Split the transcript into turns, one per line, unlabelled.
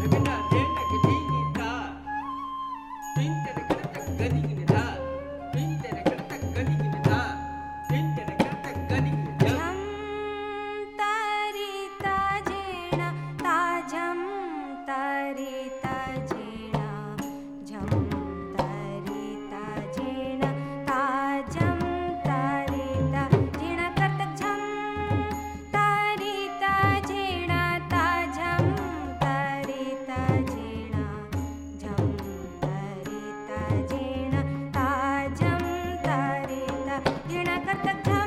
Thank you.
ta you ta